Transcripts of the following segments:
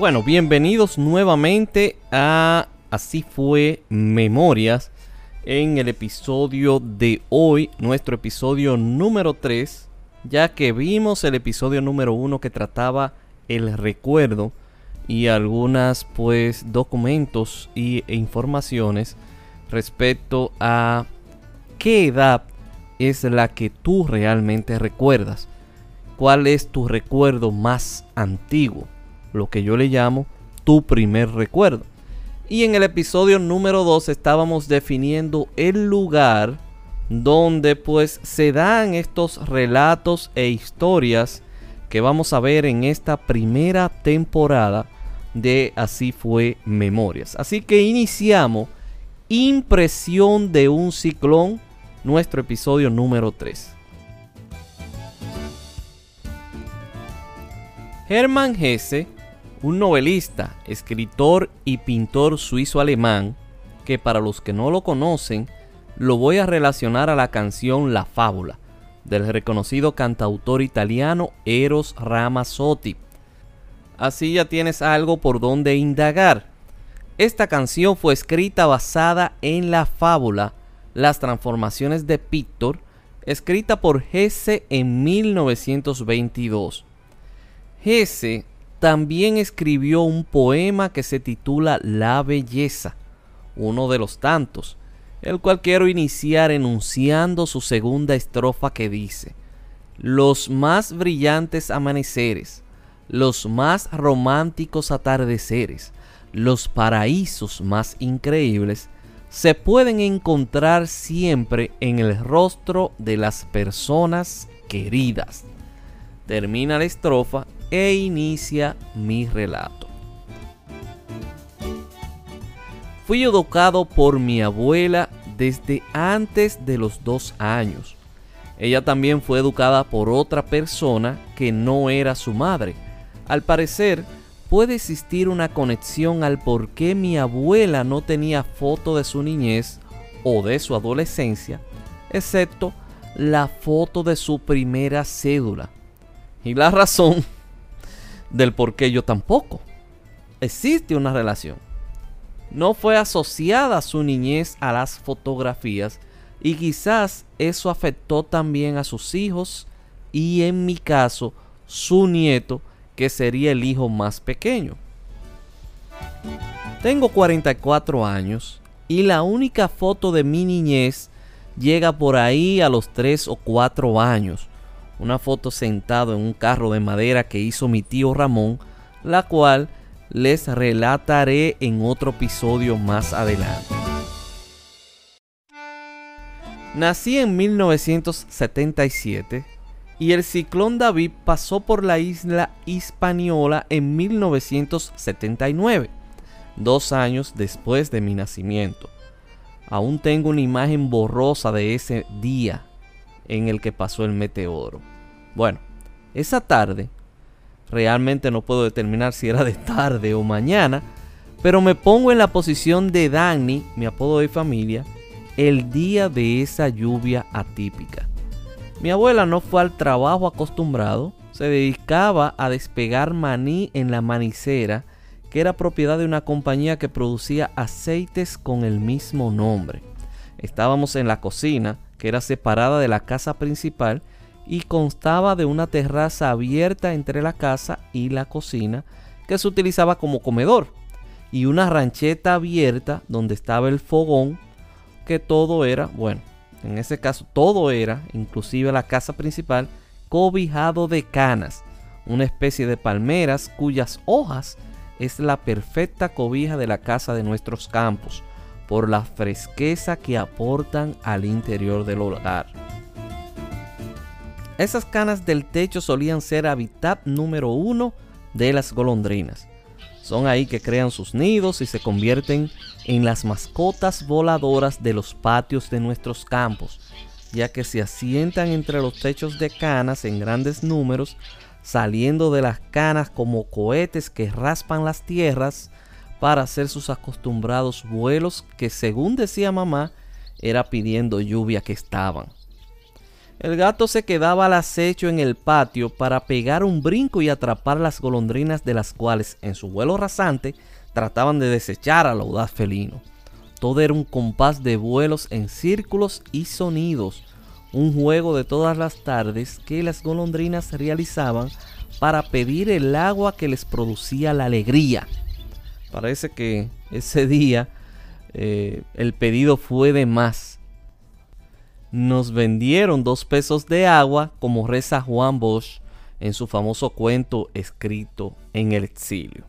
Bueno, bienvenidos nuevamente a Así fue Memorias en el episodio de hoy, nuestro episodio número 3, ya que vimos el episodio número 1 que trataba el recuerdo y algunas pues documentos y, e informaciones respecto a qué edad es la que tú realmente recuerdas. ¿Cuál es tu recuerdo más antiguo? Lo que yo le llamo tu primer recuerdo. Y en el episodio número 2 estábamos definiendo el lugar donde pues se dan estos relatos e historias que vamos a ver en esta primera temporada de Así fue Memorias. Así que iniciamos Impresión de un ciclón, nuestro episodio número 3. Hermann Hesse un novelista, escritor y pintor suizo-alemán, que para los que no lo conocen, lo voy a relacionar a la canción La Fábula, del reconocido cantautor italiano Eros Ramazzotti. Así ya tienes algo por donde indagar. Esta canción fue escrita basada en la fábula Las transformaciones de Pictor, escrita por Hesse en 1922. Hesse también escribió un poema que se titula La Belleza, uno de los tantos, el cual quiero iniciar enunciando su segunda estrofa que dice, Los más brillantes amaneceres, los más románticos atardeceres, los paraísos más increíbles, se pueden encontrar siempre en el rostro de las personas queridas. Termina la estrofa e inicia mi relato. Fui educado por mi abuela desde antes de los dos años. Ella también fue educada por otra persona que no era su madre. Al parecer, puede existir una conexión al por qué mi abuela no tenía foto de su niñez o de su adolescencia, excepto la foto de su primera cédula. Y la razón del por qué yo tampoco. Existe una relación. No fue asociada su niñez a las fotografías y quizás eso afectó también a sus hijos y en mi caso su nieto que sería el hijo más pequeño. Tengo 44 años y la única foto de mi niñez llega por ahí a los 3 o 4 años una foto sentado en un carro de madera que hizo mi tío Ramón, la cual les relataré en otro episodio más adelante. Nací en 1977 y el ciclón David pasó por la isla Hispaniola en 1979, dos años después de mi nacimiento. Aún tengo una imagen borrosa de ese día en el que pasó el meteoro. Bueno, esa tarde, realmente no puedo determinar si era de tarde o mañana, pero me pongo en la posición de Danny, mi apodo de familia, el día de esa lluvia atípica. Mi abuela no fue al trabajo acostumbrado, se dedicaba a despegar maní en la manicera, que era propiedad de una compañía que producía aceites con el mismo nombre. Estábamos en la cocina, que era separada de la casa principal, y constaba de una terraza abierta entre la casa y la cocina que se utilizaba como comedor y una rancheta abierta donde estaba el fogón que todo era, bueno, en ese caso todo era, inclusive la casa principal, cobijado de canas, una especie de palmeras cuyas hojas es la perfecta cobija de la casa de nuestros campos por la fresqueza que aportan al interior del hogar. Esas canas del techo solían ser hábitat número uno de las golondrinas. Son ahí que crean sus nidos y se convierten en las mascotas voladoras de los patios de nuestros campos, ya que se asientan entre los techos de canas en grandes números, saliendo de las canas como cohetes que raspan las tierras para hacer sus acostumbrados vuelos que según decía mamá era pidiendo lluvia que estaban. El gato se quedaba al acecho en el patio para pegar un brinco y atrapar las golondrinas de las cuales, en su vuelo rasante, trataban de desechar al audaz felino. Todo era un compás de vuelos en círculos y sonidos, un juego de todas las tardes que las golondrinas realizaban para pedir el agua que les producía la alegría. Parece que ese día eh, el pedido fue de más nos vendieron dos pesos de agua, como reza Juan Bosch en su famoso cuento escrito en el exilio.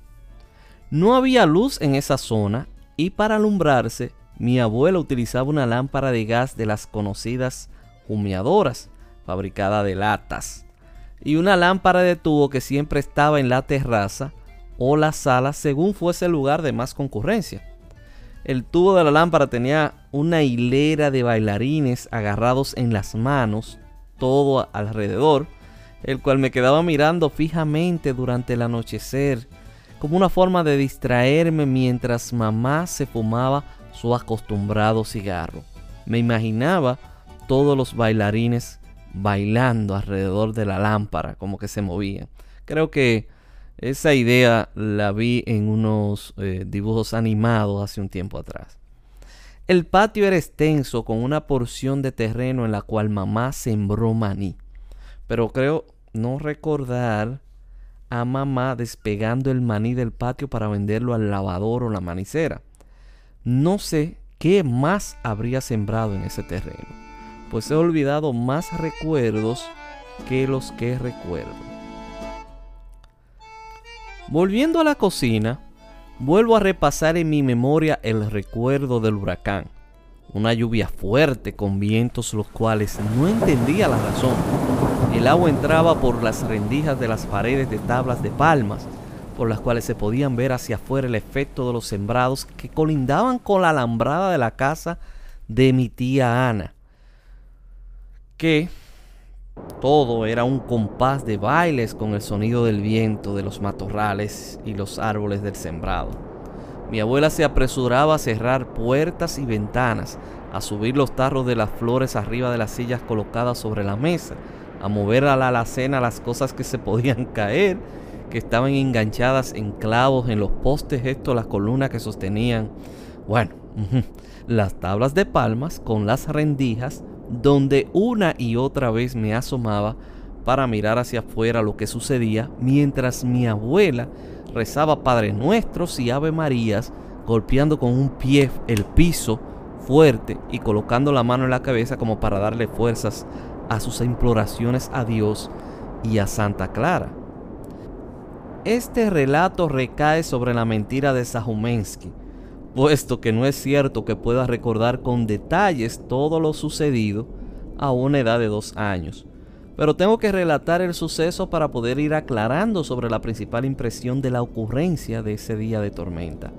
No había luz en esa zona y para alumbrarse mi abuela utilizaba una lámpara de gas de las conocidas humeadoras, fabricada de latas, y una lámpara de tubo que siempre estaba en la terraza o la sala según fuese el lugar de más concurrencia. El tubo de la lámpara tenía una hilera de bailarines agarrados en las manos, todo alrededor, el cual me quedaba mirando fijamente durante el anochecer, como una forma de distraerme mientras mamá se fumaba su acostumbrado cigarro. Me imaginaba todos los bailarines bailando alrededor de la lámpara, como que se movían. Creo que esa idea la vi en unos eh, dibujos animados hace un tiempo atrás. El patio era extenso con una porción de terreno en la cual mamá sembró maní. Pero creo no recordar a mamá despegando el maní del patio para venderlo al lavador o la manicera. No sé qué más habría sembrado en ese terreno, pues he olvidado más recuerdos que los que recuerdo. Volviendo a la cocina, vuelvo a repasar en mi memoria el recuerdo del huracán. Una lluvia fuerte con vientos los cuales no entendía la razón. El agua entraba por las rendijas de las paredes de tablas de palmas, por las cuales se podían ver hacia afuera el efecto de los sembrados que colindaban con la alambrada de la casa de mi tía Ana, que todo era un compás de bailes con el sonido del viento de los matorrales y los árboles del sembrado. Mi abuela se apresuraba a cerrar puertas y ventanas, a subir los tarros de las flores arriba de las sillas colocadas sobre la mesa, a mover a la alacena las cosas que se podían caer, que estaban enganchadas en clavos en los postes, esto, las columnas que sostenían, bueno, las tablas de palmas con las rendijas donde una y otra vez me asomaba para mirar hacia afuera lo que sucedía mientras mi abuela rezaba Padre Nuestros y Ave Marías, golpeando con un pie el piso fuerte y colocando la mano en la cabeza como para darle fuerzas a sus imploraciones a Dios y a Santa Clara. Este relato recae sobre la mentira de Sajumensky, puesto que no es cierto que pueda recordar con detalles todo lo sucedido a una edad de dos años. Pero tengo que relatar el suceso para poder ir aclarando sobre la principal impresión de la ocurrencia de ese día de tormenta.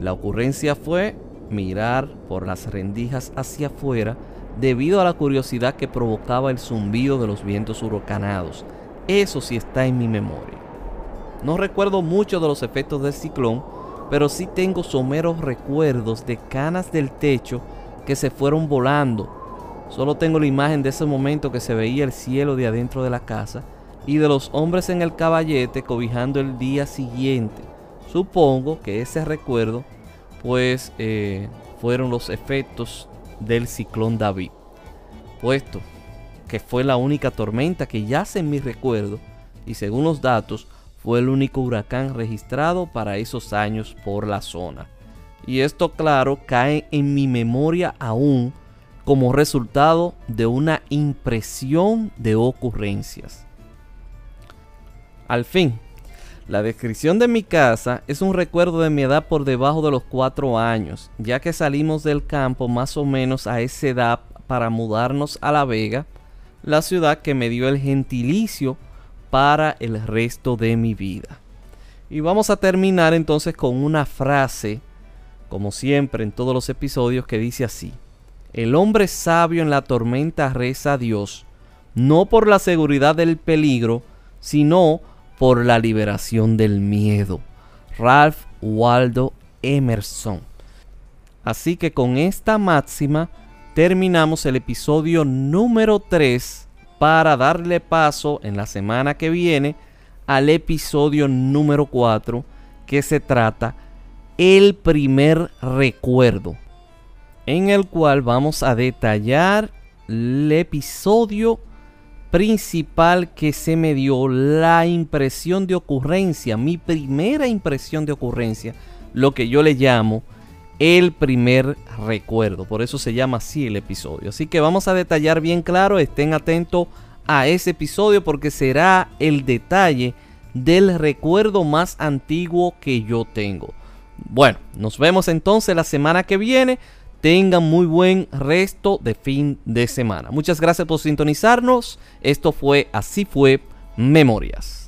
La ocurrencia fue mirar por las rendijas hacia afuera debido a la curiosidad que provocaba el zumbido de los vientos huracanados. Eso sí está en mi memoria. No recuerdo mucho de los efectos del ciclón, pero sí tengo someros recuerdos de canas del techo que se fueron volando. Solo tengo la imagen de ese momento que se veía el cielo de adentro de la casa y de los hombres en el caballete cobijando el día siguiente. Supongo que ese recuerdo pues eh, fueron los efectos del ciclón David. Puesto que fue la única tormenta que yace en mi recuerdo y según los datos fue el único huracán registrado para esos años por la zona. Y esto claro cae en mi memoria aún como resultado de una impresión de ocurrencias. Al fin, la descripción de mi casa es un recuerdo de mi edad por debajo de los cuatro años, ya que salimos del campo más o menos a esa edad para mudarnos a La Vega, la ciudad que me dio el gentilicio para el resto de mi vida. Y vamos a terminar entonces con una frase, como siempre en todos los episodios, que dice así. El hombre sabio en la tormenta reza a Dios, no por la seguridad del peligro, sino por la liberación del miedo. Ralph Waldo Emerson. Así que con esta máxima terminamos el episodio número 3 para darle paso en la semana que viene al episodio número 4 que se trata el primer recuerdo en el cual vamos a detallar el episodio principal que se me dio, la impresión de ocurrencia, mi primera impresión de ocurrencia, lo que yo le llamo el primer recuerdo. Por eso se llama así el episodio. Así que vamos a detallar bien claro, estén atentos a ese episodio porque será el detalle del recuerdo más antiguo que yo tengo. Bueno, nos vemos entonces la semana que viene. Tengan muy buen resto de fin de semana. Muchas gracias por sintonizarnos. Esto fue Así fue Memorias.